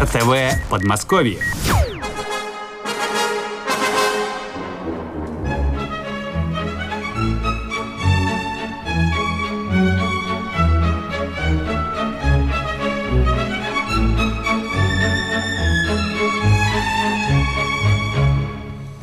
РТВ Подмосковье.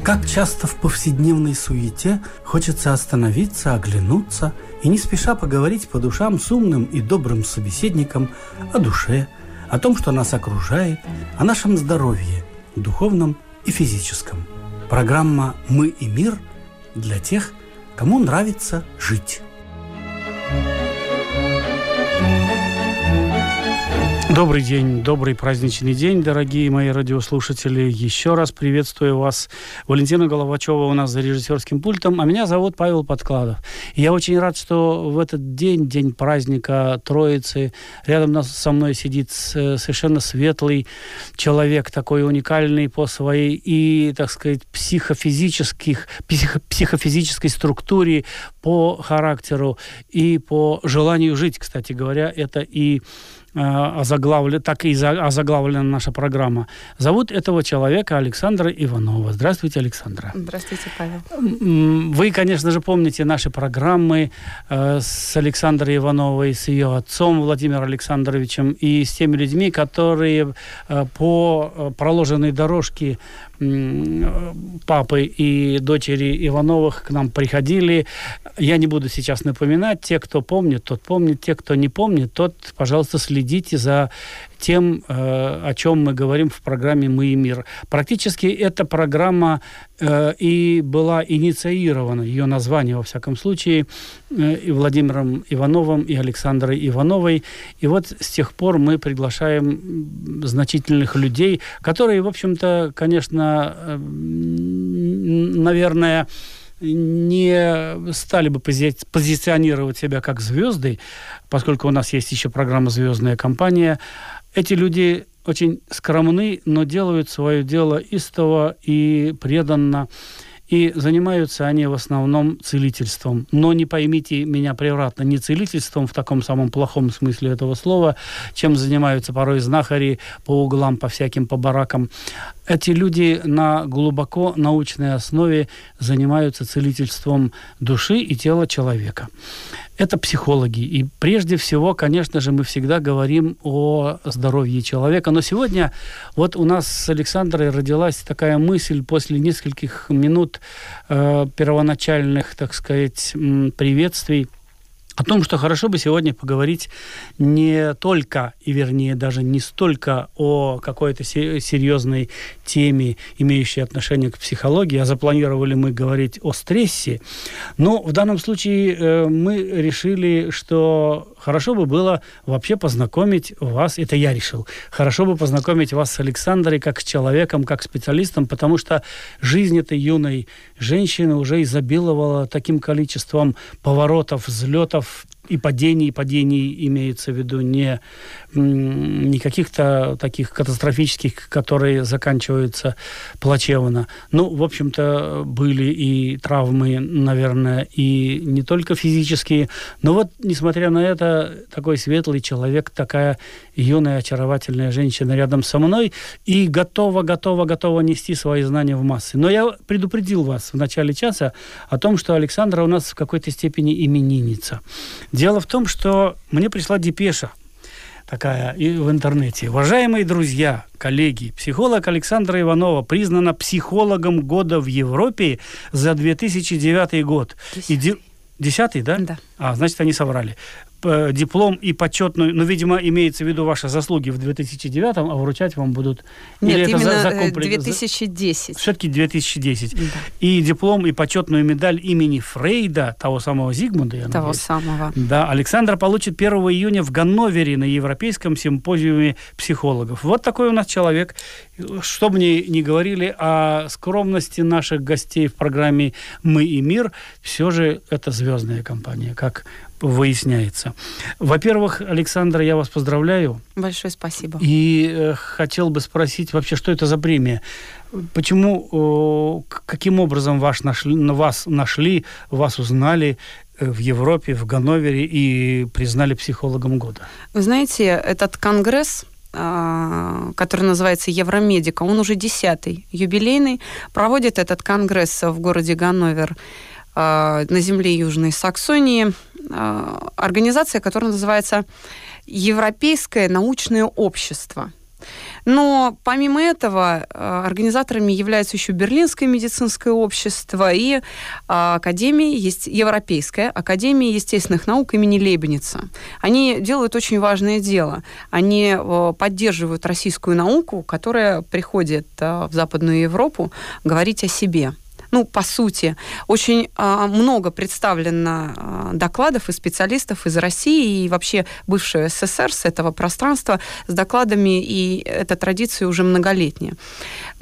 Как часто в повседневной суете хочется остановиться, оглянуться и не спеша поговорить по душам с умным и добрым собеседником о душе, о том, что нас окружает, о нашем здоровье, духовном и физическом. Программа «Мы и мир» для тех, кому нравится жить. Добрый день, добрый праздничный день, дорогие мои радиослушатели. Еще раз приветствую вас. Валентина Головачева у нас за режиссерским пультом, а меня зовут Павел Подкладов. И я очень рад, что в этот день, день праздника Троицы, рядом со мной сидит совершенно светлый человек, такой уникальный по своей и, так сказать, психофизических, психо, психофизической структуре, по характеру и по желанию жить, кстати говоря. Это и Э, озаглавлена, так и озаглавлена наша программа. Зовут этого человека Александра Иванова. Здравствуйте, Александра. Здравствуйте, Павел. Вы, конечно же, помните наши программы э, с Александрой Ивановой, с ее отцом Владимиром Александровичем и с теми людьми, которые э, по проложенной дорожке папы и дочери Ивановых к нам приходили. Я не буду сейчас напоминать. Те, кто помнит, тот помнит. Те, кто не помнит, тот, пожалуйста, следите за тем, э, о чем мы говорим в программе «Мы и мир». Практически эта программа э, и была инициирована, ее название, во всяком случае, э, и Владимиром Ивановым, и Александрой Ивановой. И вот с тех пор мы приглашаем значительных людей, которые, в общем-то, конечно, наверное, не стали бы пози позиционировать себя как звезды, поскольку у нас есть еще программа «Звездная компания», эти люди очень скромны, но делают свое дело истово и преданно. И занимаются они в основном целительством. Но не поймите меня превратно, не целительством в таком самом плохом смысле этого слова, чем занимаются порой знахари по углам, по всяким, по баракам. Эти люди на глубоко научной основе занимаются целительством души и тела человека это психологи. И прежде всего, конечно же, мы всегда говорим о здоровье человека. Но сегодня вот у нас с Александрой родилась такая мысль после нескольких минут э, первоначальных, так сказать, приветствий о том, что хорошо бы сегодня поговорить не только, и вернее даже не столько о какой-то серьезной теме, имеющей отношение к психологии, а запланировали мы говорить о стрессе. Но в данном случае э, мы решили, что хорошо бы было вообще познакомить вас, это я решил, хорошо бы познакомить вас с Александрой как с человеком, как специалистом, потому что жизнь этой юной женщины уже изобиловала таким количеством поворотов, взлетов, и падений, и падений имеется в виду не, не каких-то таких катастрофических, которые заканчиваются плачевно. Ну, в общем-то, были и травмы, наверное, и не только физические. Но вот, несмотря на это, такой светлый человек, такая юная, очаровательная женщина рядом со мной и готова, готова, готова нести свои знания в массы. Но я предупредил вас в начале часа о том, что Александра у нас в какой-то степени именинница. Дело в том, что мне пришла депеша такая и в интернете. Уважаемые друзья, коллеги, психолог Александра Иванова признана психологом года в Европе за 2009 год. Десятый. Десятый, да? Да. А, значит, они соврали. Э, диплом и почетную, ну, видимо, имеется в виду ваши заслуги в 2009, а вручать вам будут... Нет, Или именно за, за комплекс... 2010. Все-таки 2010. Да. И диплом, и почетную медаль имени Фрейда, того самого Зигмунда, я Того надеюсь. самого. Да, Александр получит 1 июня в Ганновере на Европейском симпозиуме психологов. Вот такой у нас человек. Что мне не говорили о скромности наших гостей в программе «Мы и мир», все же это звездная компания, как выясняется. Во-первых, Александра, я вас поздравляю. Большое спасибо. И э, хотел бы спросить вообще, что это за премия? Почему, э, каким образом ваш нашли, вас нашли, вас узнали э, в Европе, в Ганновере и признали психологом года? Вы знаете, этот конгресс который называется Евромедика. Он уже десятый, юбилейный. Проводит этот конгресс в городе Ганновер на земле Южной Саксонии. Организация, которая называется Европейское научное общество – но помимо этого э, организаторами являются еще Берлинское медицинское общество и а, Академия, есть Европейская Академия естественных наук имени Лейбница. Они делают очень важное дело. Они э, поддерживают российскую науку, которая приходит э, в Западную Европу говорить о себе ну, по сути, очень э, много представлено э, докладов и специалистов из России и вообще бывшего СССР с этого пространства с докладами, и эта традиция уже многолетняя.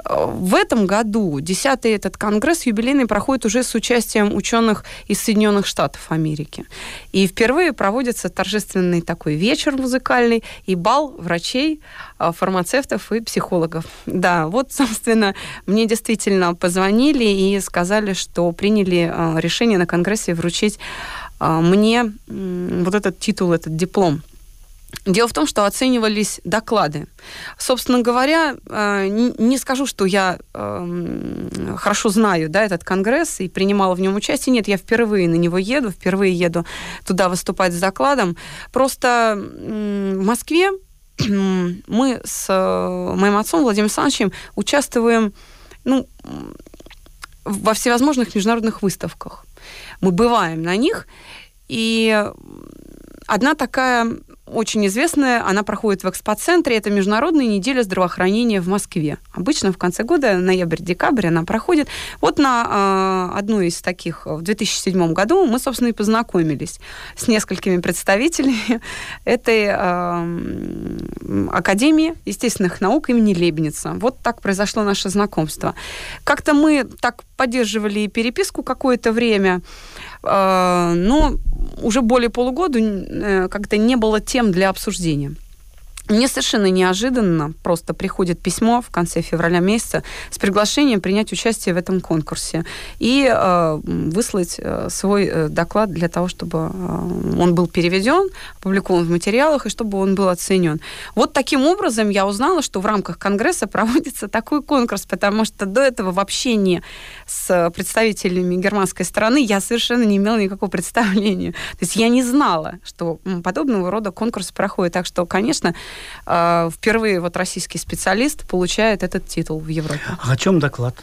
В этом году десятый этот конгресс юбилейный проходит уже с участием ученых из Соединенных Штатов Америки. И впервые проводится торжественный такой вечер музыкальный и бал врачей, а, фармацевтов и психологов. Да, вот, собственно, мне действительно позвонили и сказали, что приняли а, решение на конгрессе вручить а, мне вот этот титул, этот диплом – Дело в том, что оценивались доклады. Собственно говоря, э, не скажу, что я эм, хорошо знаю да, этот конгресс и принимала в нем участие. Нет, я впервые на него еду, впервые еду туда выступать с докладом. Просто в Москве мы с э, моим отцом Владимиром Александровичем участвуем ну, во всевозможных международных выставках. Мы бываем на них, и одна такая очень известная, она проходит в экспоцентре, это Международная неделя здравоохранения в Москве. Обычно в конце года, ноябрь-декабрь, она проходит. Вот на э, одну из таких в 2007 году мы, собственно, и познакомились с несколькими представителями этой э, Академии естественных наук имени Лебница. Вот так произошло наше знакомство. Как-то мы так поддерживали переписку какое-то время, но уже более полугода э, как-то не было тем для обсуждения. Мне совершенно неожиданно просто приходит письмо в конце февраля месяца с приглашением принять участие в этом конкурсе и э, выслать э, свой э, доклад для того, чтобы э, он был переведен, опубликован в материалах и чтобы он был оценен. Вот таким образом я узнала, что в рамках Конгресса проводится такой конкурс, потому что до этого в общении с представителями германской страны я совершенно не имела никакого представления. То есть я не знала, что подобного рода конкурс проходит. Так что, конечно, впервые вот российский специалист получает этот титул в Европе. А о чем доклад?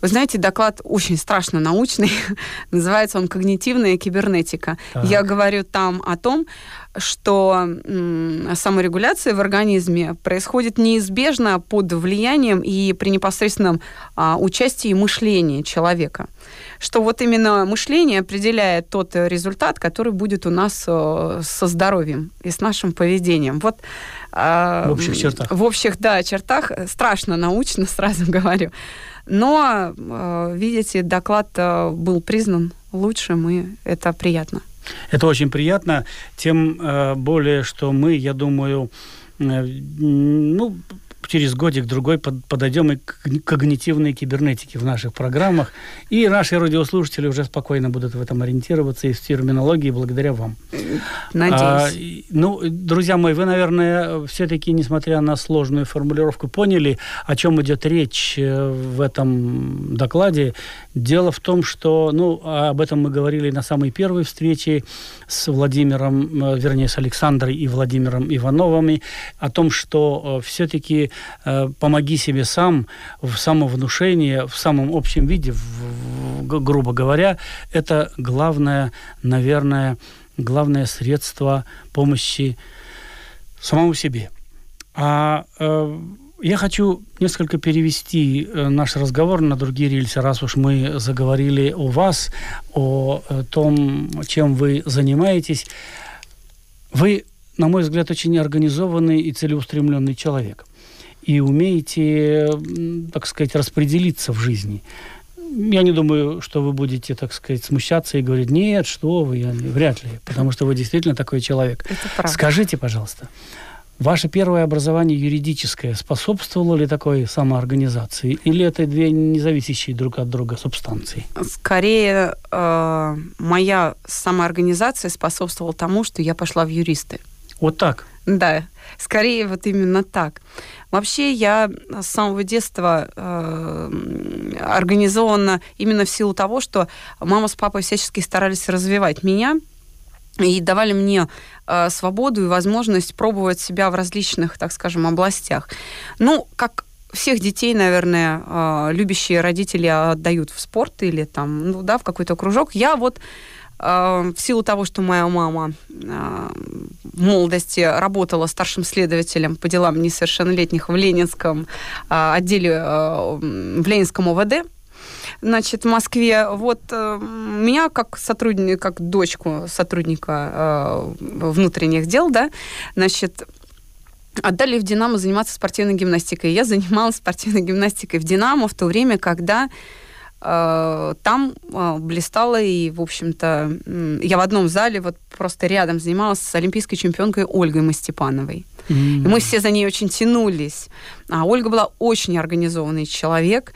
Вы знаете, доклад очень страшно научный. Называется он «Когнитивная кибернетика». Так. Я говорю там о том, что саморегуляция в организме происходит неизбежно под влиянием и при непосредственном а, участии мышления человека. Что вот именно мышление определяет тот результат, который будет у нас э, со здоровьем и с нашим поведением. Вот в общих чертах. В общих, да, чертах. Страшно научно, сразу говорю. Но, э, видите, доклад э, был признан лучшим, и это приятно. Это очень приятно, тем э, более, что мы, я думаю, ну, через годик-другой подойдем и к когнитивной кибернетике в наших программах. И наши радиослушатели уже спокойно будут в этом ориентироваться и в терминологии благодаря вам. Надеюсь. А, ну, друзья мои, вы, наверное, все-таки, несмотря на сложную формулировку, поняли, о чем идет речь э, в этом докладе. Дело в том, что, ну, об этом мы говорили на самой первой встрече с Владимиром, вернее, с Александрой и Владимиром Ивановыми, о том, что э, все-таки э, помоги себе сам в самовнушении, в самом общем виде, в, грубо говоря, это главное, наверное, главное средство помощи самому себе. А э, я хочу несколько перевести э, наш разговор на другие рельсы, раз уж мы заговорили о вас, о э, том, чем вы занимаетесь. Вы, на мой взгляд, очень организованный и целеустремленный человек и умеете, так сказать, распределиться в жизни. Я не думаю, что вы будете, так сказать, смущаться и говорить, нет, что вы, я, вряд ли, потому что вы действительно такой человек. Это правда. Скажите, пожалуйста, Ваше первое образование юридическое способствовало ли такой самоорганизации? Или это две независящие друг от друга субстанции? Скорее, э, моя самоорганизация способствовала тому, что я пошла в юристы. Вот так? Да, скорее вот именно так. Вообще я с самого детства э, организована именно в силу того, что мама с папой всячески старались развивать меня и давали мне э, свободу и возможность пробовать себя в различных, так скажем, областях. Ну, как всех детей, наверное, э, любящие родители отдают в спорт или там, ну да, в какой-то кружок. Я вот э, в силу того, что моя мама э, в молодости работала старшим следователем по делам несовершеннолетних в Ленинском отделе, в Ленинском ОВД, значит, в Москве. Вот э, меня как сотрудника, как дочку сотрудника э, внутренних дел, да, значит, отдали в «Динамо» заниматься спортивной гимнастикой. Я занималась спортивной гимнастикой в «Динамо» в то время, когда э, там э, блистала и, в общем-то, э, я в одном зале вот просто рядом занималась с олимпийской чемпионкой Ольгой Мастепановой. Mm-hmm. И мы все за ней очень тянулись. А Ольга была очень организованный человек.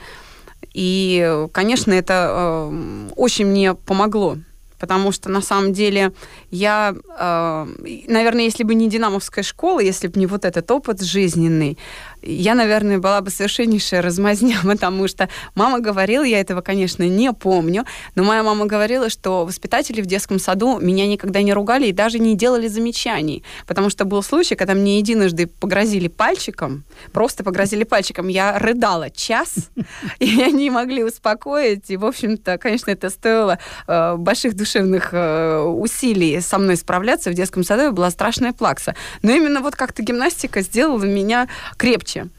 И, конечно, это э, очень мне помогло потому что на самом деле я, э, наверное, если бы не динамовская школа, если бы не вот этот опыт жизненный, я, наверное, была бы совершеннейшая размазня, потому что мама говорила, я этого, конечно, не помню, но моя мама говорила, что воспитатели в детском саду меня никогда не ругали и даже не делали замечаний, потому что был случай, когда мне единожды погрозили пальчиком, просто погрозили пальчиком, я рыдала час, и они могли успокоить, и, в общем-то, конечно, это стоило э, больших душевных э, усилий со мной справляться. В детском саду, была страшная плакса. Но именно вот как-то гимнастика сделала меня крепче легче.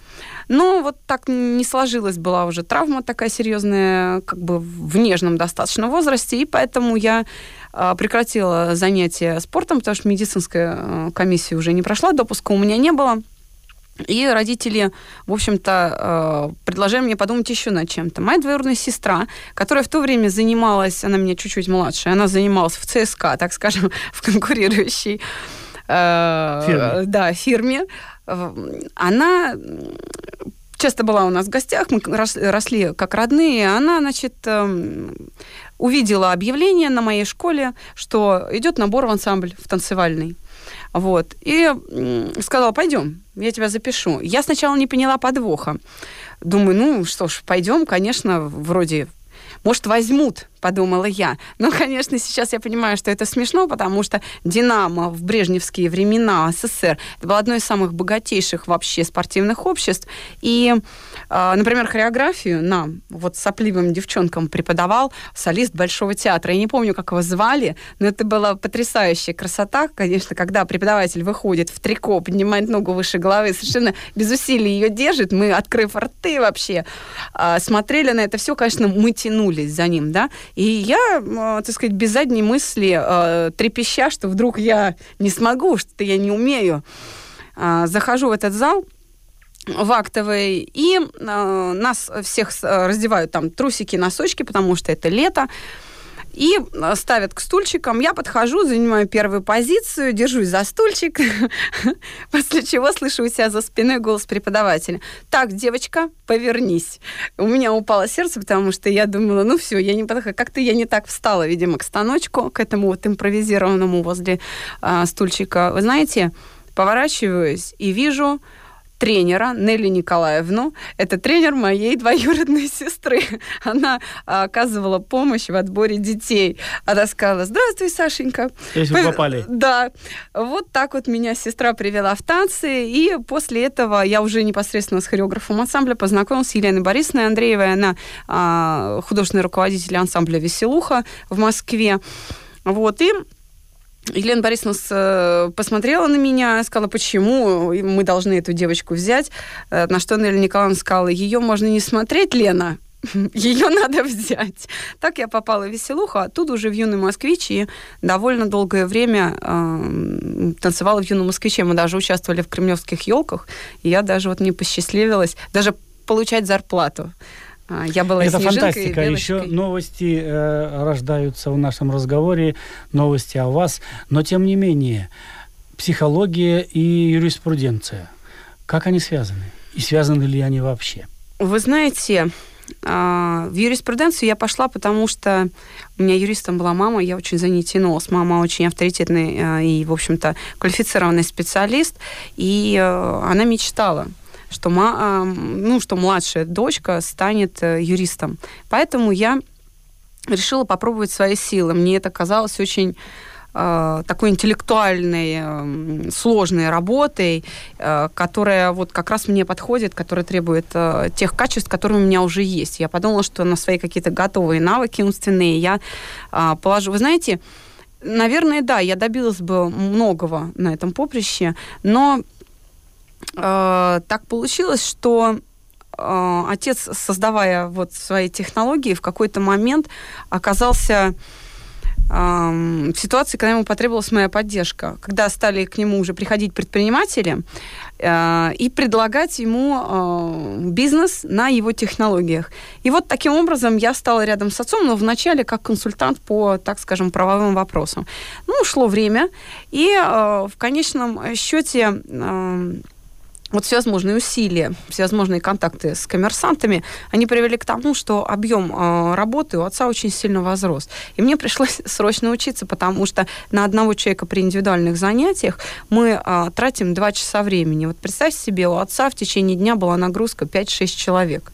Но вот так не сложилась, была уже травма такая серьезная, как бы в нежном достаточно возрасте, и поэтому я а, прекратила занятия спортом, потому что медицинская а, комиссия уже не прошла, допуска у меня не было. И родители, в общем-то, а, предложили мне подумать еще над чем-то. Моя двоюродная сестра, которая в то время занималась, она меня чуть-чуть младше, она занималась в ЦСКА, так скажем, в конкурирующей фирме. Да, фирме. Она часто была у нас в гостях, мы росли как родные. Она, значит, эм, увидела объявление на моей школе, что идет набор в ансамбль, в танцевальный. Вот. И сказала, пойдем, я тебя запишу. Я сначала не поняла подвоха. Думаю, ну что ж, пойдем, конечно, вроде, может, возьмут подумала я. Но, конечно, сейчас я понимаю, что это смешно, потому что «Динамо» в брежневские времена СССР это было одно из самых богатейших вообще спортивных обществ. И, а, например, хореографию нам, вот сопливым девчонкам преподавал солист Большого театра. Я не помню, как его звали, но это была потрясающая красота, конечно, когда преподаватель выходит в трико, поднимает ногу выше головы, совершенно без усилий ее держит. Мы, открыв рты вообще, а, смотрели на это все, конечно, мы тянулись за ним, да, и я, э, так сказать, без задней мысли, э, трепеща, что вдруг я не смогу, что я не умею, э, захожу в этот зал, в актовый, и нас всех раздевают там трусики, носочки, потому что это лето, и э, ставят к стульчикам. Я подхожу, занимаю первую позицию, держусь за стульчик, после чего слышу у себя за спиной голос преподавателя. Так, девочка, повернись. У меня упало сердце, потому что я думала, ну все, я не подхожу. Как-то я не так встала, видимо, к станочку, к этому вот импровизированному возле а, стульчика. Вы знаете, поворачиваюсь и вижу тренера Нелли Николаевну. Это тренер моей двоюродной сестры. Она а, оказывала помощь в отборе детей. Она сказала, здравствуй, Сашенька. Если вы попали. Да. Вот так вот меня сестра привела в танцы. И после этого я уже непосредственно с хореографом ансамбля познакомилась с Еленой Борисовной Андреевой. Она а, художественный руководитель ансамбля «Веселуха» в Москве. Вот, и Елена Борисовна э, посмотрела на меня, сказала, почему мы должны эту девочку взять. Э, на что Нелли Николаевна сказала, ее можно не смотреть, Лена, ее надо взять. Так я попала в веселуху, а оттуда уже в юный москвич, и довольно долгое время э, танцевала в юном москвиче. Мы даже участвовали в кремлевских елках, и я даже вот не посчастливилась даже получать зарплату. А, я была Это фантастика. Еще новости э, рождаются в нашем разговоре, новости о вас. Но тем не менее, психология и юриспруденция, как они связаны? И связаны ли они вообще? Вы знаете, а, в юриспруденцию я пошла, потому что у меня юристом была мама, я очень за ней тянулась. Мама очень авторитетный а, и, в общем-то, квалифицированный специалист, и а, она мечтала что, ну, что младшая дочка станет э, юристом. Поэтому я решила попробовать свои силы. Мне это казалось очень Э, такой интеллектуальной, э, сложной работой, э, которая вот как раз мне подходит, которая требует тех качеств, которые у меня уже есть. Я подумала, что на свои какие-то готовые навыки умственные я положу. Вы знаете, наверное, да, я добилась бы многого на этом поприще, но так получилось, что отец, создавая вот свои технологии, в какой-то момент оказался в ситуации, когда ему потребовалась моя поддержка, когда стали к нему уже приходить предприниматели э, и предлагать ему э, бизнес на его технологиях. И вот таким образом я стала рядом с отцом, но вначале как консультант по, так скажем, правовым вопросам. Ну, ушло время, и э, в конечном счете вот всевозможные усилия, всевозможные контакты с коммерсантами, они привели к тому, что объем э, работы у отца очень сильно возрос. И мне пришлось срочно учиться, потому что на одного человека при индивидуальных занятиях мы э, тратим 2 часа времени. Вот представьте себе, у отца в течение дня была нагрузка 5-6 человек.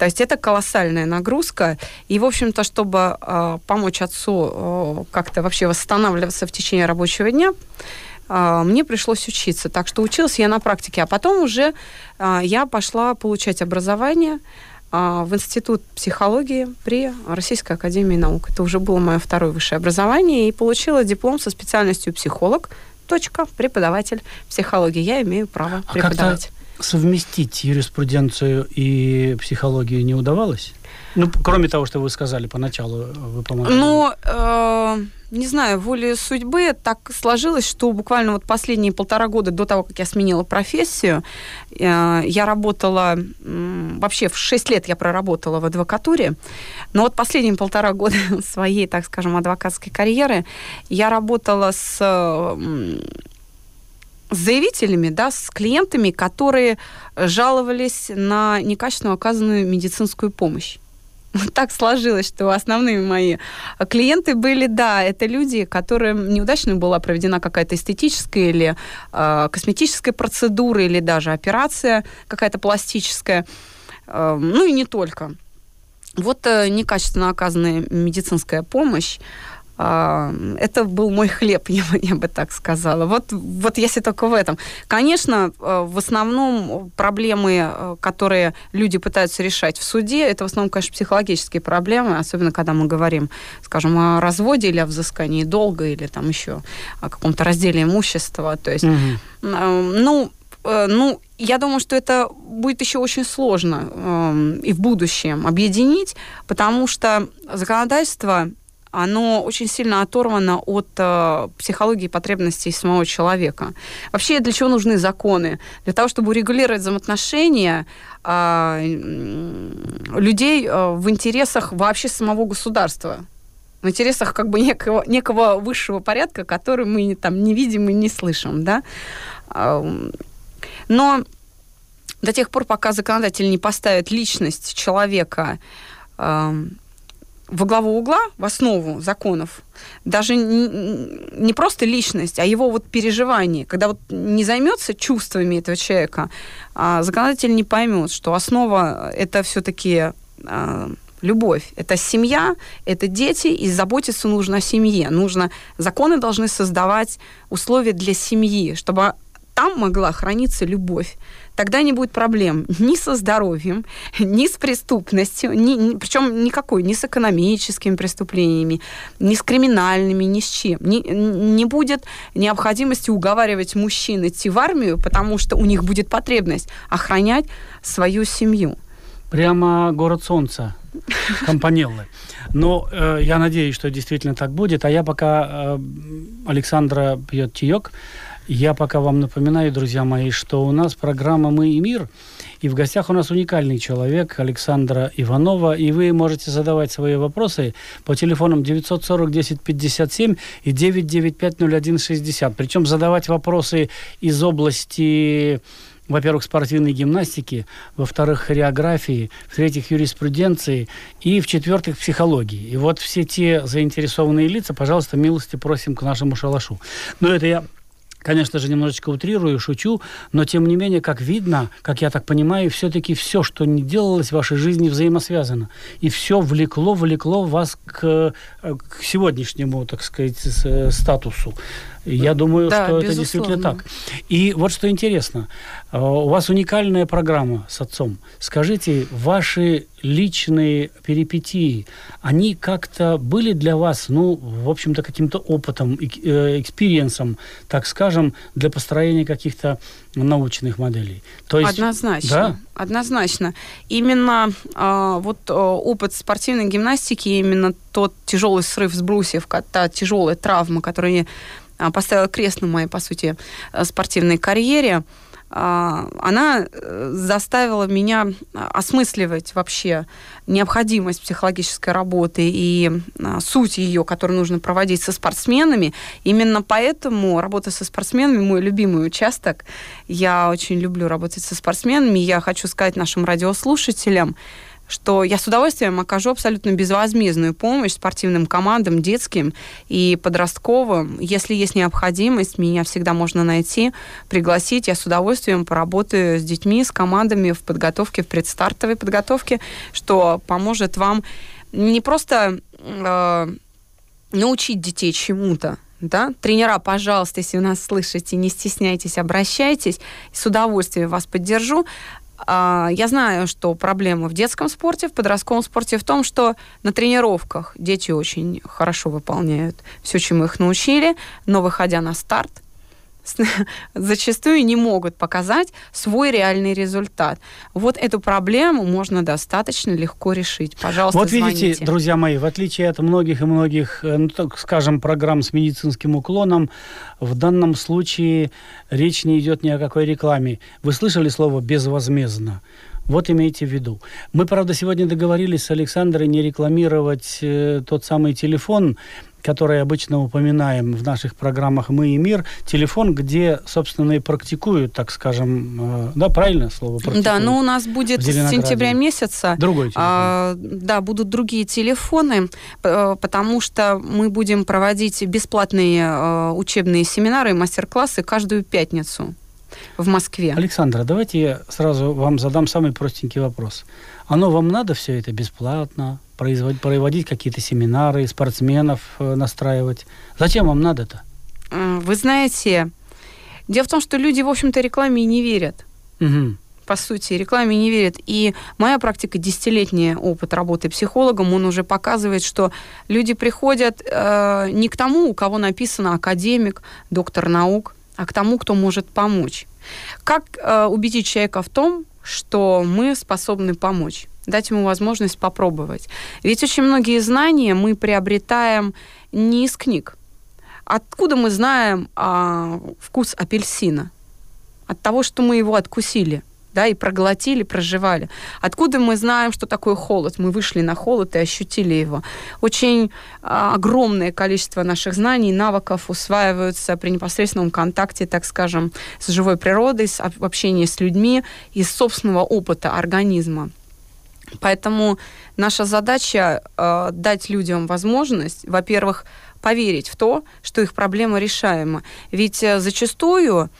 То есть это колоссальная нагрузка. И, в общем-то, чтобы э, помочь отцу э, как-то вообще восстанавливаться в течение рабочего дня, мне пришлось учиться. Так что училась я на практике. А потом уже а, я пошла получать образование а, в Институт психологии при Российской Академии Наук. Это уже было мое второе высшее образование. И получила диплом со специальностью психолог, точка, преподаватель психологии. Я имею право а преподавать. совместить юриспруденцию и психологию не удавалось? Ну, кроме того, что вы сказали поначалу, вы помогали. Ну, э, не знаю, волей судьбы так сложилось, что буквально вот последние полтора года до того, как я сменила профессию, э, я работала, э, вообще в шесть лет я проработала в адвокатуре, но вот последние полтора года своей, так скажем, адвокатской карьеры я работала с с заявителями, да, с клиентами, которые жаловались на некачественно оказанную медицинскую помощь. так сложилось, что основные мои клиенты были, да, это люди, которым неудачно была проведена какая-то эстетическая или э, косметическая процедура, или даже операция какая-то пластическая, э, ну и не только. Вот э, некачественно оказанная медицинская помощь, это был мой хлеб, я бы, я бы так сказала. Вот, вот если только в этом. Конечно, э, в основном проблемы, э, которые люди пытаются решать в суде, это в основном, конечно, психологические проблемы, особенно когда мы говорим, скажем, о разводе или о взыскании долга, или там еще о каком-то разделе имущества. То есть, угу. ну, ну, я думаю, что это будет еще очень сложно э, и в будущем объединить, потому что законодательство оно очень сильно оторвано от э, психологии и потребностей самого человека. Вообще, для чего нужны законы? Для того, чтобы урегулировать взаимоотношения э, людей э, в интересах вообще самого государства в интересах как бы некого, некого высшего порядка, который мы там не видим и не слышим, да. Но до тех пор, пока законодатель не поставит личность человека во главу угла, в основу законов, даже не просто личность, а его вот переживание. Когда вот не займется чувствами этого человека, а законодатель не поймет, что основа это все-таки а, любовь. Это семья, это дети, и заботиться нужно о семье. Нужно, законы должны создавать условия для семьи, чтобы там могла храниться любовь тогда не будет проблем ни со здоровьем, ни с преступностью, ни, ни, причем никакой, ни с экономическими преступлениями, ни с криминальными, ни с чем. Не, не будет необходимости уговаривать мужчин идти в армию, потому что у них будет потребность охранять свою семью. Прямо город солнца, компанеллы. Но э, я надеюсь, что действительно так будет. А я пока э, Александра пьет чаек, я пока вам напоминаю, друзья мои, что у нас программа «Мы и мир», и в гостях у нас уникальный человек Александра Иванова, и вы можете задавать свои вопросы по телефонам 940 10 57 и 995 01 60. Причем задавать вопросы из области во-первых, спортивной гимнастики, во-вторых, хореографии, в-третьих, юриспруденции и, в-четвертых, психологии. И вот все те заинтересованные лица, пожалуйста, милости просим к нашему шалашу. Но это я Конечно же, немножечко утрирую, шучу, но тем не менее, как видно, как я так понимаю, все-таки все, что не делалось в вашей жизни, взаимосвязано. И все влекло, влекло вас к, к сегодняшнему, так сказать, статусу. Я думаю, да, что безусловно. это действительно так. И вот что интересно, э, у вас уникальная программа с отцом. Скажите, ваши личные перипетии, они как-то были для вас, ну, в общем-то, каким-то опытом, э, experience ом, так скажем, для построения каких-то научных моделей? То есть, однозначно. Да? Однозначно. Именно э, вот э, опыт спортивной гимнастики, именно тот тяжелый срыв с брусьев, та тяжелая травма, которая а, поставила крест на моей, по сути, э, спортивной карьере, она э, заставила меня осмысливать вообще необходимость психологической работы и а, суть ее, которую нужно проводить со спортсменами. Именно поэтому работа со спортсменами мой любимый участок. Я очень люблю работать со спортсменами. Я хочу сказать нашим радиослушателям, что я с удовольствием окажу абсолютно безвозмездную помощь спортивным командам, детским и подростковым. Если есть необходимость, меня всегда можно найти, пригласить. Я с удовольствием поработаю с детьми, с командами в подготовке, в предстартовой подготовке, что поможет вам не просто э, научить детей чему-то, да, тренера, пожалуйста, если вы нас слышите, не стесняйтесь, обращайтесь, с удовольствием вас поддержу. А, я знаю, что проблема в детском спорте, в подростковом спорте в том, что на тренировках дети очень хорошо выполняют все, чему их научили, но выходя на старт, зачастую не могут показать свой реальный результат. Вот эту проблему можно достаточно легко решить. Пожалуйста, Вот звоните. видите, друзья мои, в отличие от многих и многих, э, ну, так скажем, программ с медицинским уклоном, в данном случае речь не идет ни о какой рекламе. Вы слышали слово «безвозмездно»? Вот имейте в виду. Мы, правда, сегодня договорились с Александрой не рекламировать э, тот самый телефон, который обычно упоминаем в наших программах «Мы и мир», телефон, где, собственно, и практикуют, так скажем, э, да, правильно слово? Практикуют? Да, но ну, у нас будет с сентября месяца. Другой телефон. А, да, будут другие телефоны, э, потому что мы будем проводить бесплатные э, учебные семинары и мастер-классы каждую пятницу в Москве. Александра, давайте я сразу вам задам самый простенький вопрос. Оно вам надо все это бесплатно? Производить, проводить какие-то семинары, спортсменов э, настраивать? Зачем вам надо-то? Вы знаете, дело в том, что люди, в общем-то, рекламе не верят. Угу по сути, рекламе не верят. И моя практика, десятилетний опыт работы психологом, он уже показывает, что люди приходят э, не к тому, у кого написано академик, доктор наук, а к тому, кто может помочь. Как э, убедить человека в том, что мы способны помочь? Дать ему возможность попробовать. Ведь очень многие знания мы приобретаем не из книг. Откуда мы знаем э, вкус апельсина? От того, что мы его откусили да, и проглотили, проживали. Откуда мы знаем, что такое холод? Мы вышли на холод и ощутили его. Очень а, огромное количество наших знаний, навыков усваиваются при непосредственном контакте, так скажем, с живой природой, с, общении с людьми, из собственного опыта организма. Поэтому наша задача э, дать людям возможность, во-первых, поверить в то, что их проблема решаема. Ведь э, зачастую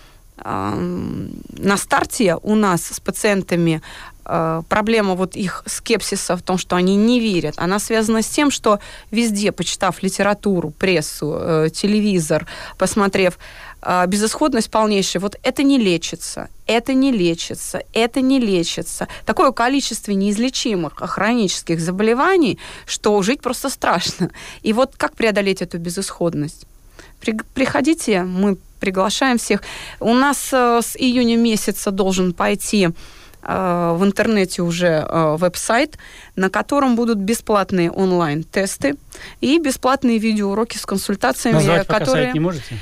на старте у нас с пациентами э, проблема вот их скепсиса в том, что они не верят, она связана с тем, что везде, почитав литературу, прессу, э, телевизор, посмотрев, э, безысходность полнейшая, вот это не лечится, это не лечится, это не лечится. Такое количество неизлечимых хронических заболеваний, что жить просто страшно. И вот как преодолеть эту безысходность? Приходите, мы приглашаем всех. У нас э, с июня месяца должен пойти э, в интернете уже э, веб-сайт, на котором будут бесплатные онлайн-тесты и бесплатные видеоуроки с консультациями, Назвать которые... сайт не можете?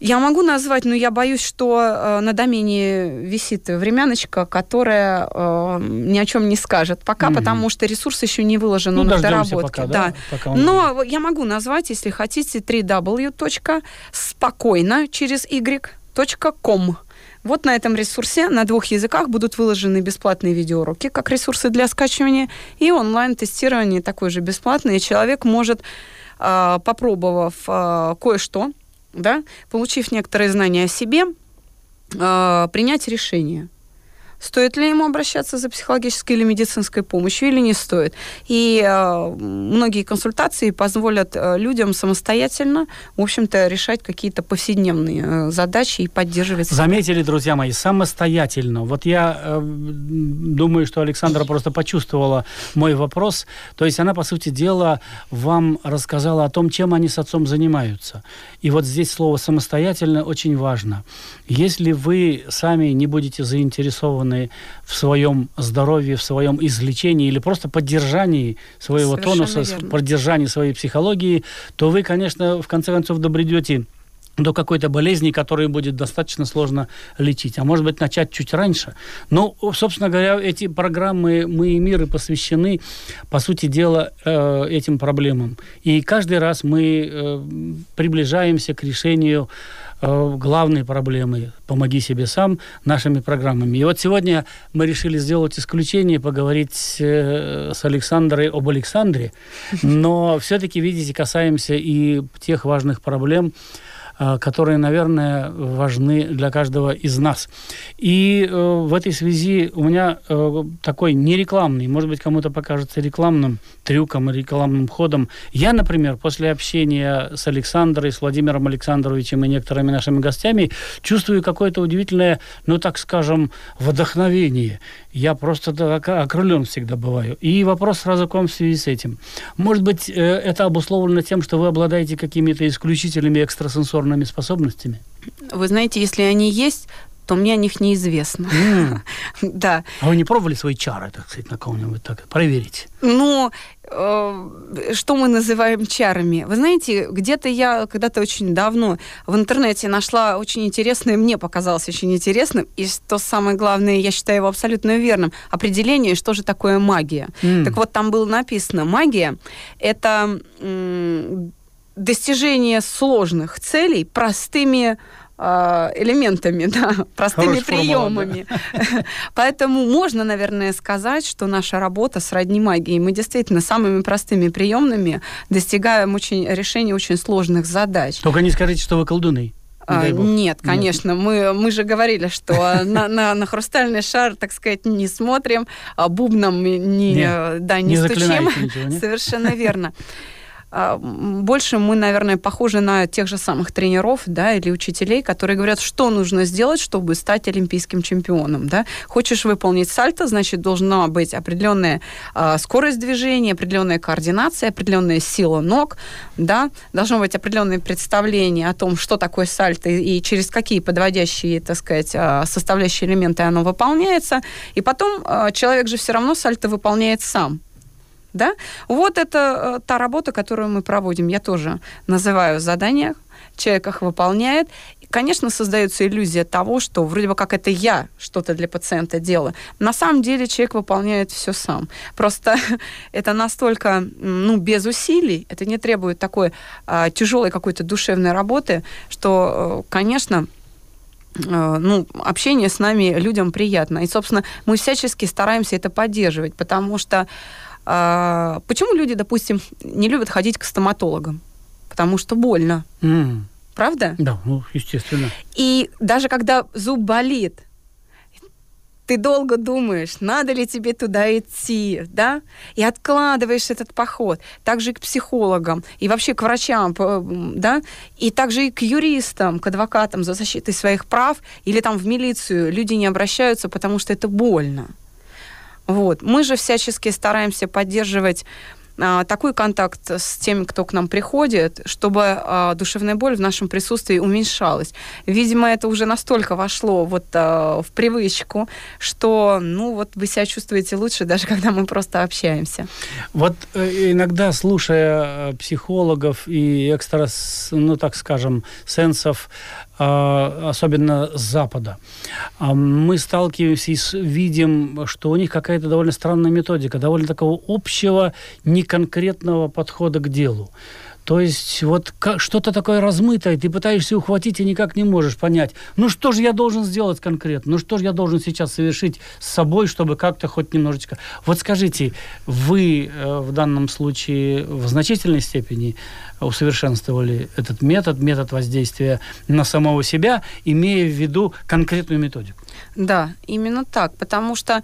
Я могу назвать, но я боюсь, что э, на домене висит времяночка, которая э, ни о чем не скажет пока, угу. потому что ресурс еще не выложен, ну, он в доработке. Пока, да? да. Пока он... Но я могу назвать, если хотите, www. спокойно через y.com Вот на этом ресурсе на двух языках будут выложены бесплатные видеоуроки, как ресурсы для скачивания, и онлайн-тестирование такое же бесплатное. И человек может, а, попробовав а, кое-что, да, получив некоторые знания о себе, а, принять решение – стоит ли ему обращаться за психологической или медицинской помощью или не стоит. И э, многие консультации позволят э, людям самостоятельно, в общем-то, решать какие-то повседневные э, задачи и поддерживать. Заметили, друзья мои, самостоятельно. Вот я э, думаю, что Александра просто почувствовала мой вопрос. То есть она, по сути дела, вам рассказала о том, чем они с отцом занимаются. И вот здесь слово «самостоятельно» очень важно. Если вы сами не будете заинтересованы заинтересованы в своем здоровье, в своем излечении или просто поддержании своего Совершенно тонуса, верно. поддержании своей психологии, то вы, конечно, в конце концов добредете до какой-то болезни, которую будет достаточно сложно лечить. А может быть, начать чуть раньше. Но, собственно говоря, эти программы «Мы и мир» посвящены, по сути дела, э, этим проблемам. И каждый раз мы э, приближаемся к решению Э, главные проблемы «Помоги себе сам» нашими программами. И вот сегодня мы решили сделать исключение, поговорить э, с Александрой об Александре, но все-таки, видите, касаемся и тех важных проблем, которые, наверное, важны для каждого из нас. И э, в этой связи у меня э, такой нерекламный, может быть, кому-то покажется рекламным трюком, рекламным ходом. Я, например, после общения с Александрой, с Владимиром Александровичем и некоторыми нашими гостями чувствую какое-то удивительное, ну, так скажем, вдохновение. Я просто окрылен всегда бываю. И вопрос сразу к вам в связи с этим. Может быть, это обусловлено тем, что вы обладаете какими-то исключительными экстрасенсорными сенсорными способностями? Вы знаете, если они есть, то мне о них неизвестно. Mm. да. А вы не пробовали свои чары, так сказать, на кого-нибудь так проверить? Ну, э, что мы называем чарами? Вы знаете, где-то я когда-то очень давно в интернете нашла очень интересное, мне показалось очень интересным, и что самое главное, я считаю его абсолютно верным, определение, что же такое магия. Mm. Так вот, там было написано, магия — это достижение сложных целей простыми элементами, да, простыми приемами. да. Поэтому можно, наверное, сказать, что наша работа сродни магии. Мы действительно самыми простыми приемами достигаем очень, решения очень сложных задач. Только не скажите, что вы колдуны. А, нет, конечно. Нет. Мы, мы же говорили, что на, на, на хрустальный шар, так сказать, не смотрим, а бубном не, нет, да, не, не стучим. Ничего, Совершенно верно. А, больше мы, наверное, похожи на тех же самых тренеров, да, или учителей, которые говорят, что нужно сделать, чтобы стать олимпийским чемпионом, да. Хочешь выполнить сальто, значит, должна быть определенная э, скорость движения, определенная координация, определенная сила ног, да, должно быть определенное представление о том, что такое сальто и, через какие подводящие, так сказать, э, составляющие элементы оно выполняется, и потом э, человек же все равно сальто выполняет сам, да? Вот это э, та работа, которую мы проводим. Я тоже называю задания, человек их выполняет. И, конечно, создается иллюзия того, что вроде бы как это я что-то для пациента делаю. На самом деле человек выполняет все сам. Просто это настолько, ну, без усилий, это не требует такой а, тяжелой какой-то душевной работы, что, э, конечно, э, ну, общение с нами людям приятно. И, собственно, мы всячески стараемся это поддерживать, потому что а, почему люди, допустим, не любят ходить к стоматологам? Потому что больно. Mm. Правда? Да, ну, естественно. И даже когда зуб болит, ты долго думаешь, надо ли тебе туда идти, да, и откладываешь этот поход. Также и к психологам, и вообще к врачам, да, и также и к юристам, к адвокатам за защитой своих прав, или там в милицию люди не обращаются, потому что это больно. Вот. Мы же всячески стараемся поддерживать а, такой контакт с теми, кто к нам приходит, чтобы а, душевная боль в нашем присутствии уменьшалась. Видимо, это уже настолько вошло вот а, в привычку, что, ну, вот вы себя чувствуете лучше, даже когда мы просто общаемся. Вот э, иногда, слушая э, психологов и экстрас, ну, так скажем, сенсов, особенно с Запада. А, мы сталкиваемся и видим, что у них какая-то довольно странная методика, довольно такого общего, неконкретного подхода к делу. То есть вот что-то такое размытое, ты пытаешься ухватить и никак не можешь понять, ну что же я должен сделать конкретно, ну что же я должен сейчас совершить с собой, чтобы как-то хоть немножечко... Вот скажите, вы э, в данном случае в значительной степени усовершенствовали этот метод, метод воздействия на самого себя, имея в виду конкретную методику? Да, именно так, потому что,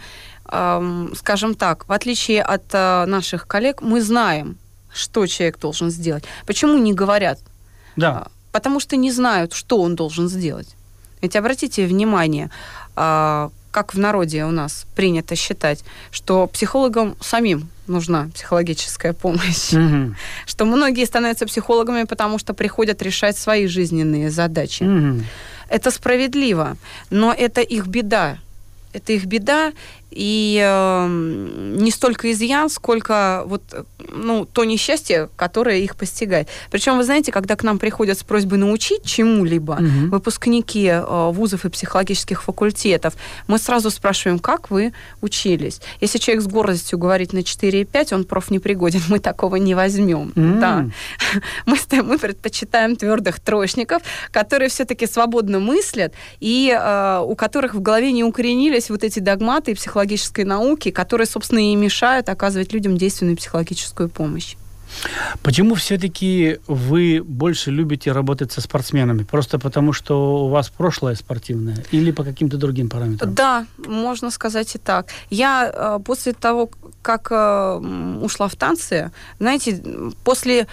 эм, скажем так, в отличие от э, наших коллег, мы знаем, что человек должен сделать. Почему не говорят? Да. А, потому что не знают, что он должен сделать. Ведь обратите внимание, а, как в народе у нас принято считать, что психологам самим нужна психологическая помощь. Угу. Что многие становятся психологами, потому что приходят решать свои жизненные задачи. Угу. Это справедливо, но это их беда. Это их беда, и э, не столько изъян, сколько вот, ну, то несчастье, которое их постигает. Причем, вы знаете, когда к нам приходят с просьбой научить чему-либо угу. выпускники э, вузов и психологических факультетов, мы сразу спрашиваем, как вы учились. Если человек с гордостью говорит на 4,5, он профнепригоден, мы такого не возьмем. Mm. Да. Мы, мы предпочитаем твердых троечников, которые все-таки свободно мыслят и э, у которых в голове не укоренились вот эти догматы и психологические психологической науки, которые, собственно, и мешают оказывать людям действенную психологическую помощь. Почему все-таки вы больше любите работать со спортсменами? Просто потому, что у вас прошлое спортивное или по каким-то другим параметрам? Да, можно сказать и так. Я э, после того, как э, ушла в танцы, знаете, после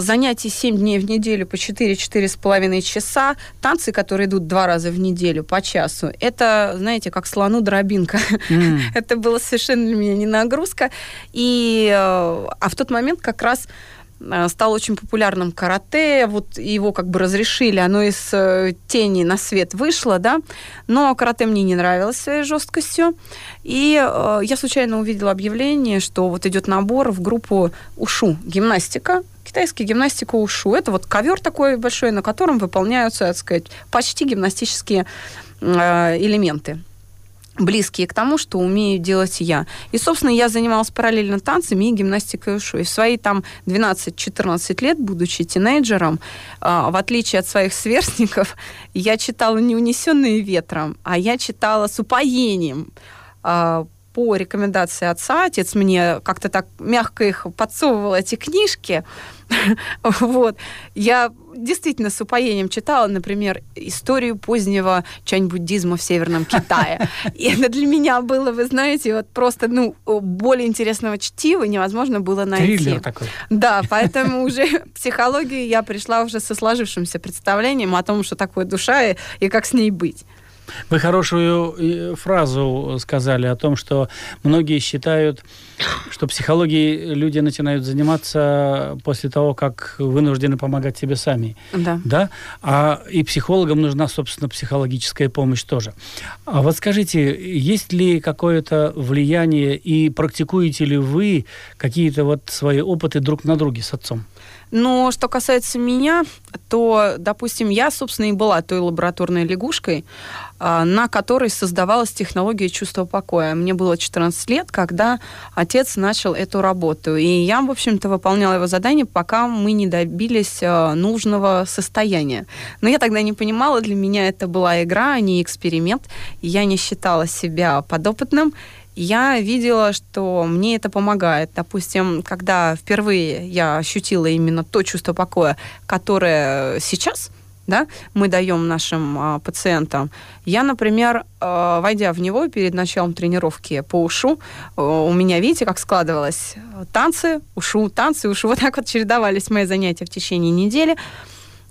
занятий 7 дней в неделю по 4-4,5 часа, танцы, которые идут два раза в неделю по часу, это, знаете, как слону дробинка. Mm. это было совершенно для меня не нагрузка. И, э, а в тот момент как раз э, стал очень популярным карате, вот его как бы разрешили, оно из э, тени на свет вышло, да, но карате мне не нравилось своей жесткостью, и э, я случайно увидела объявление, что вот идет набор в группу УШУ, гимнастика, китайский гимнастика ушу. Это вот ковер такой большой, на котором выполняются, так сказать, почти гимнастические э, элементы близкие к тому, что умею делать я. И, собственно, я занималась параллельно танцами и гимнастикой ушу. И в свои там 12-14 лет, будучи тинейджером, э, в отличие от своих сверстников, я читала не «Унесенные ветром», а я читала с упоением э, по рекомендации отца. Отец мне как-то так мягко их подсовывал, эти книжки. вот. Я действительно с упоением читала, например, историю позднего чань-буддизма в Северном Китае. И это для меня было, вы знаете, вот просто, ну, более интересного чтива невозможно было найти. Триллер такой. Да, поэтому уже в психологию я пришла уже со сложившимся представлением о том, что такое душа и, и как с ней быть. Вы хорошую э, фразу сказали о том, что многие считают, что психологией люди начинают заниматься после того, как вынуждены помогать себе сами. Да. да? А и психологам нужна, собственно, психологическая помощь тоже. А вот скажите, есть ли какое-то влияние и практикуете ли вы какие-то вот свои опыты друг на друге с отцом? Но что касается меня, то, допустим, я, собственно, и была той лабораторной лягушкой, а, на которой создавалась технология чувства покоя. Мне было 14 лет, когда отец начал эту работу. И я, в общем-то, выполняла его задание, пока мы не добились а, нужного состояния. Но я тогда не понимала, для меня это была игра, а не эксперимент. Я не считала себя подопытным я видела, что мне это помогает. Допустим, когда впервые я ощутила именно то чувство покоя, которое сейчас да, мы даем нашим а, пациентам. Я, например, а, войдя в него перед началом тренировки по ушу, а, у меня, видите, как складывалось танцы, ушу, танцы, ушу. Вот так вот чередовались мои занятия в течение недели.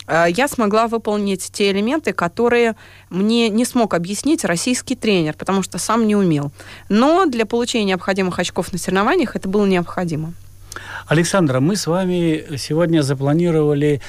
Э, я смогла выполнить те элементы, которые мне не смог объяснить российский тренер, потому что сам не умел. Но для получения необходимых очков на соревнованиях это было необходимо. Александра, мы с вами сегодня запланировали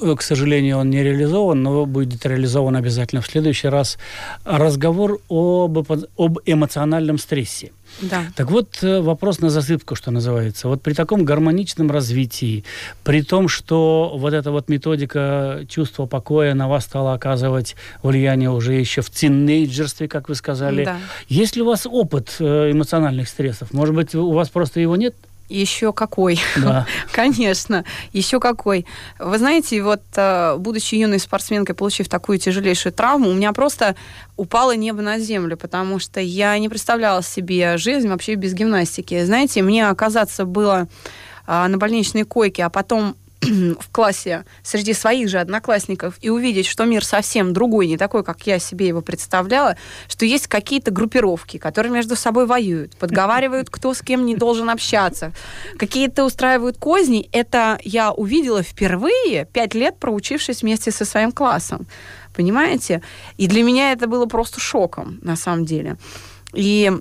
Э, к сожалению, он не реализован, но будет реализован обязательно в следующий раз. Разговор об, об эмоциональном стрессе. Да. Так вот, э, вопрос на засыпку, что называется. Вот при таком гармоничном развитии, при том, что вот эта вот методика чувства покоя на вас стала оказывать влияние уже еще в тинейджерстве, как вы сказали. Да. Есть ли у вас опыт э, эмоциональных стрессов? Может быть, у вас просто его нет? Еще какой. Да. Конечно, еще какой. Вы знаете, вот э, будучи юной спортсменкой, получив такую тяжелейшую травму, у меня просто упало небо на землю, потому что я не представляла себе жизнь вообще без гимнастики. Знаете, мне оказаться было э, на больничной койке, а потом в классе среди своих же одноклассников и увидеть, что мир совсем другой, не такой, как я себе его представляла, что есть какие-то группировки, которые между собой воюют, подговаривают, кто с кем не должен общаться, какие-то устраивают козни, это я увидела впервые, пять лет проучившись вместе со своим классом. Понимаете? И для меня это было просто шоком, на самом деле. И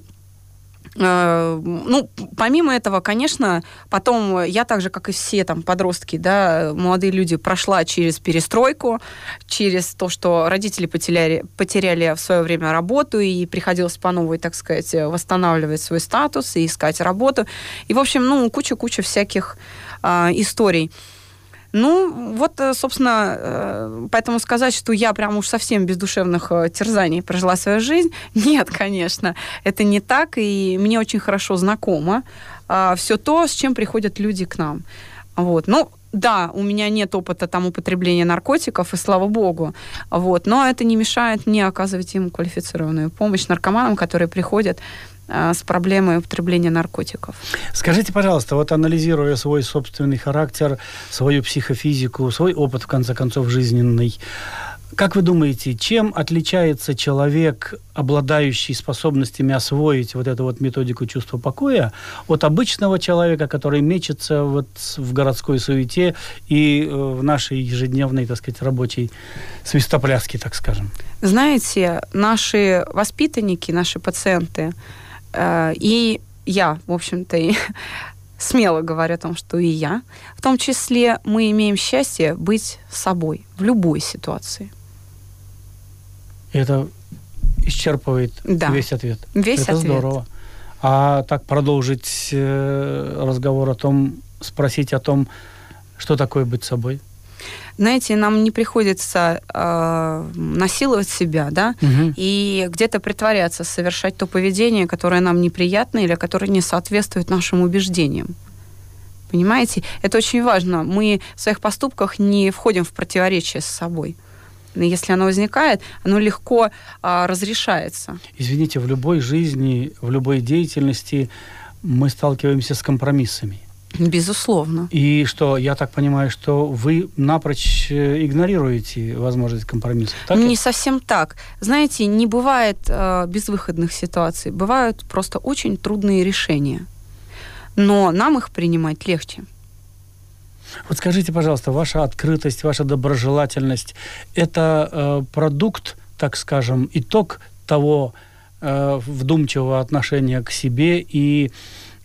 ну, помимо этого, конечно, потом я так же, как и все там подростки, да, молодые люди, прошла через перестройку, через то, что родители потеряли, потеряли в свое время работу, и приходилось по новой, так сказать, восстанавливать свой статус и искать работу. И, в общем, ну, куча-куча всяких э, историй. Ну, вот, э, собственно, э, поэтому сказать, что я прям уж совсем без душевных э, терзаний прожила свою жизнь, нет, конечно, это не так, и мне очень хорошо знакомо а, все то, с чем приходят люди к нам. Вот. Ну, да, у меня нет опыта там употребления наркотиков, и слава богу. Вот. Но это не мешает мне оказывать им квалифицированную помощь наркоманам, которые приходят с проблемой употребления наркотиков. Скажите, пожалуйста, вот анализируя свой собственный характер, свою психофизику, свой опыт, в конце концов, жизненный, как вы думаете, чем отличается человек, обладающий способностями освоить вот эту вот методику чувства покоя, от обычного человека, который мечется вот в городской суете и э, в нашей ежедневной, так сказать, рабочей свистопляске, так скажем? Знаете, наши воспитанники, наши пациенты, Э, и я, в общем-то, и смело говорю о том, что и я, в том числе мы имеем счастье быть собой в любой ситуации. Это исчерпывает да. весь ответ. Весь Это ответ. здорово. А так продолжить э, разговор о том, спросить о том, что такое быть собой? Знаете, нам не приходится э, насиловать себя, да, угу. и где-то притворяться, совершать то поведение, которое нам неприятно или которое не соответствует нашим убеждениям. Понимаете? Это очень важно. Мы в своих поступках не входим в противоречие с собой. Если оно возникает, оно легко а, разрешается. Извините, в любой жизни, в любой деятельности мы сталкиваемся с компромиссами. Безусловно. И что, я так понимаю, что вы напрочь э, игнорируете возможность компромисса? Так не это? совсем так. Знаете, не бывает э, безвыходных ситуаций. Бывают просто очень трудные решения. Но нам их принимать легче. Вот скажите, пожалуйста, ваша открытость, ваша доброжелательность – это э, продукт, так скажем, итог того э, вдумчивого отношения к себе и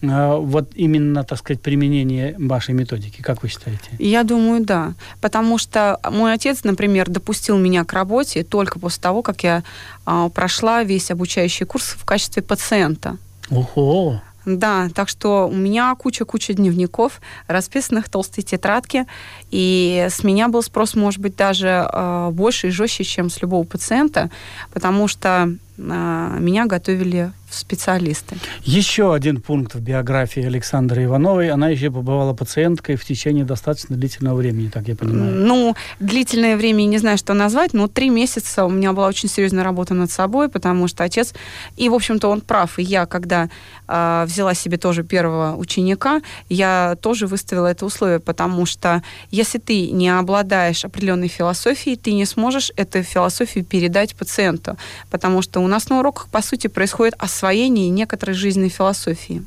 вот именно, так сказать, применение вашей методики, как вы считаете? Я думаю, да. Потому что мой отец, например, допустил меня к работе только после того, как я а, прошла весь обучающий курс в качестве пациента. Ого! Да, так что у меня куча-куча дневников, расписанных толстой тетрадки, и с меня был спрос, может быть, даже э, больше и жестче, чем с любого пациента, потому что меня готовили специалисты. Еще один пункт в биографии Александры Ивановой. Она еще побывала пациенткой в течение достаточно длительного времени, так я понимаю. Ну, длительное время, не знаю, что назвать, но три месяца у меня была очень серьезная работа над собой, потому что отец, и, в общем-то, он прав. И я, когда э, взяла себе тоже первого ученика, я тоже выставила это условие, потому что если ты не обладаешь определенной философией, ты не сможешь эту философию передать пациенту, потому что у нас на уроках, по сути, происходит освоение некоторой жизненной философии.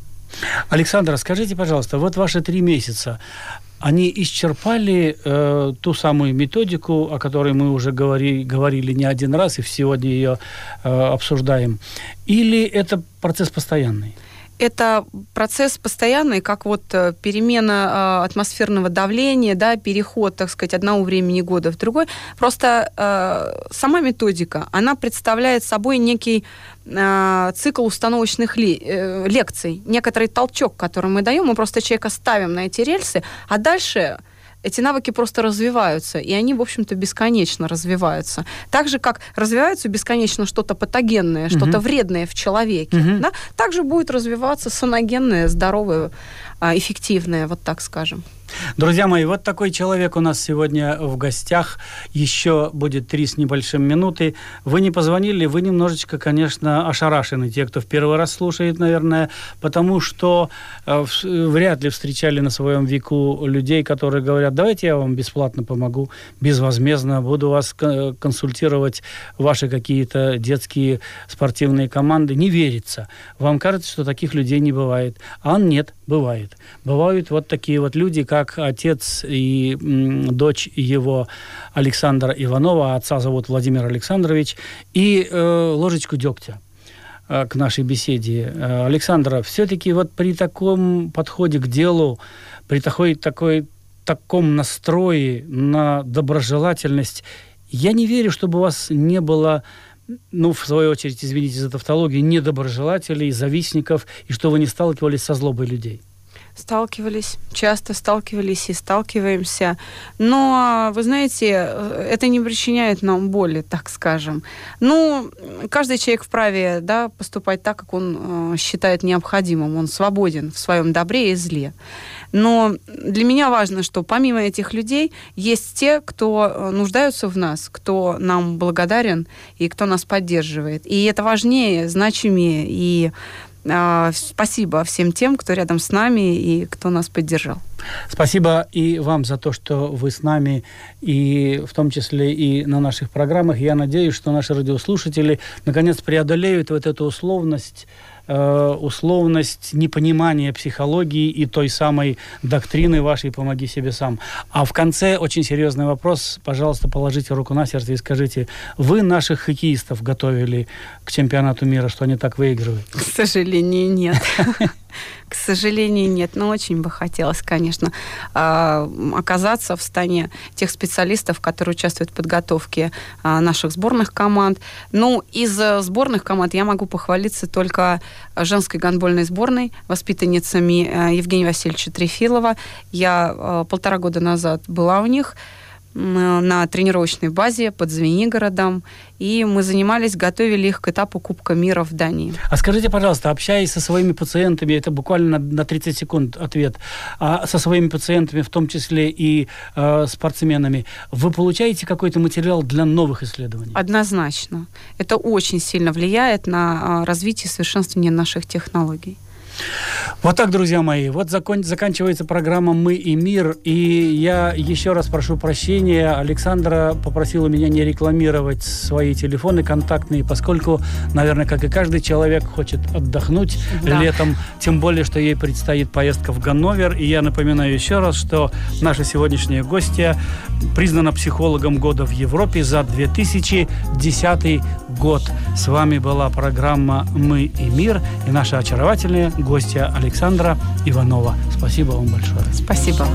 Александра, скажите, пожалуйста, вот ваши три месяца, они исчерпали э, ту самую методику, о которой мы уже говори, говорили не один раз и сегодня ее э, обсуждаем, или это процесс постоянный? Это процесс постоянный, как вот э, перемена э, атмосферного давления, да, переход, так сказать, одного времени года в другой. Просто э, сама методика, она представляет собой некий э, цикл установочных ли, э, лекций, некоторый толчок, который мы даем, мы просто человека ставим на эти рельсы, а дальше эти навыки просто развиваются, и они, в общем-то, бесконечно развиваются. Так же, как развивается бесконечно что-то патогенное, что-то вредное в человеке, угу. да, также будет развиваться саногенное, здоровое эффективное, вот так скажем. Друзья мои, вот такой человек у нас сегодня в гостях. Еще будет три с небольшим минуты. Вы не позвонили, вы немножечко, конечно, ошарашены, те, кто в первый раз слушает, наверное, потому что э, вряд ли встречали на своем веку людей, которые говорят, давайте я вам бесплатно помогу, безвозмездно, буду вас консультировать, ваши какие-то детские спортивные команды. Не верится. Вам кажется, что таких людей не бывает. А нет, бывает. Бывают вот такие вот люди, как отец и дочь его Александра Иванова, отца зовут Владимир Александрович, и э, ложечку дегтя э, к нашей беседе. Э, Александра, все-таки вот при таком подходе к делу, при такой, такой, таком настрое на доброжелательность, я не верю, чтобы у вас не было ну, в свою очередь, извините за тавтологию, недоброжелателей, завистников, и что вы не сталкивались со злобой людей сталкивались, часто сталкивались и сталкиваемся. Но, вы знаете, это не причиняет нам боли, так скажем. Ну, каждый человек вправе да, поступать так, как он э, считает необходимым. Он свободен в своем добре и зле. Но для меня важно, что помимо этих людей есть те, кто э, нуждаются в нас, кто нам благодарен и кто нас поддерживает. И это важнее, значимее и спасибо всем тем, кто рядом с нами и кто нас поддержал. Спасибо и вам за то, что вы с нами, и в том числе и на наших программах. Я надеюсь, что наши радиослушатели наконец преодолеют вот эту условность Э, условность непонимания психологии и той самой доктрины вашей «помоги себе сам». А в конце очень серьезный вопрос. Пожалуйста, положите руку на сердце и скажите, вы наших хоккеистов готовили к чемпионату мира, что они так выигрывают? К сожалению, нет. К сожалению, нет. Но очень бы хотелось, конечно, а, оказаться в стане тех специалистов, которые участвуют в подготовке а, наших сборных команд. Ну, из э, сборных команд я могу похвалиться только женской гандбольной сборной, воспитанницами э, Евгения Васильевича Трефилова. Я э, полтора года назад была у них на тренировочной базе под Звенигородом, и мы занимались, готовили их к этапу Кубка мира в Дании. А скажите, пожалуйста, общаясь со своими пациентами, это буквально на, на 30 секунд ответ, а со своими пациентами, в том числе и э, спортсменами, вы получаете какой-то материал для новых исследований? Однозначно. Это очень сильно влияет на а, развитие и совершенствование наших технологий. Вот так, друзья мои, вот закон, заканчивается программа «Мы и мир», и я еще раз прошу прощения. Александра попросила меня не рекламировать свои телефоны контактные, поскольку, наверное, как и каждый человек хочет отдохнуть да. летом, тем более, что ей предстоит поездка в Ганновер. И я напоминаю еще раз, что наша сегодняшняя гостья признана психологом года в Европе за 2010 год. С вами была программа «Мы и мир» и наша очаровательная гостья Александра Иванова. Спасибо вам большое. Спасибо.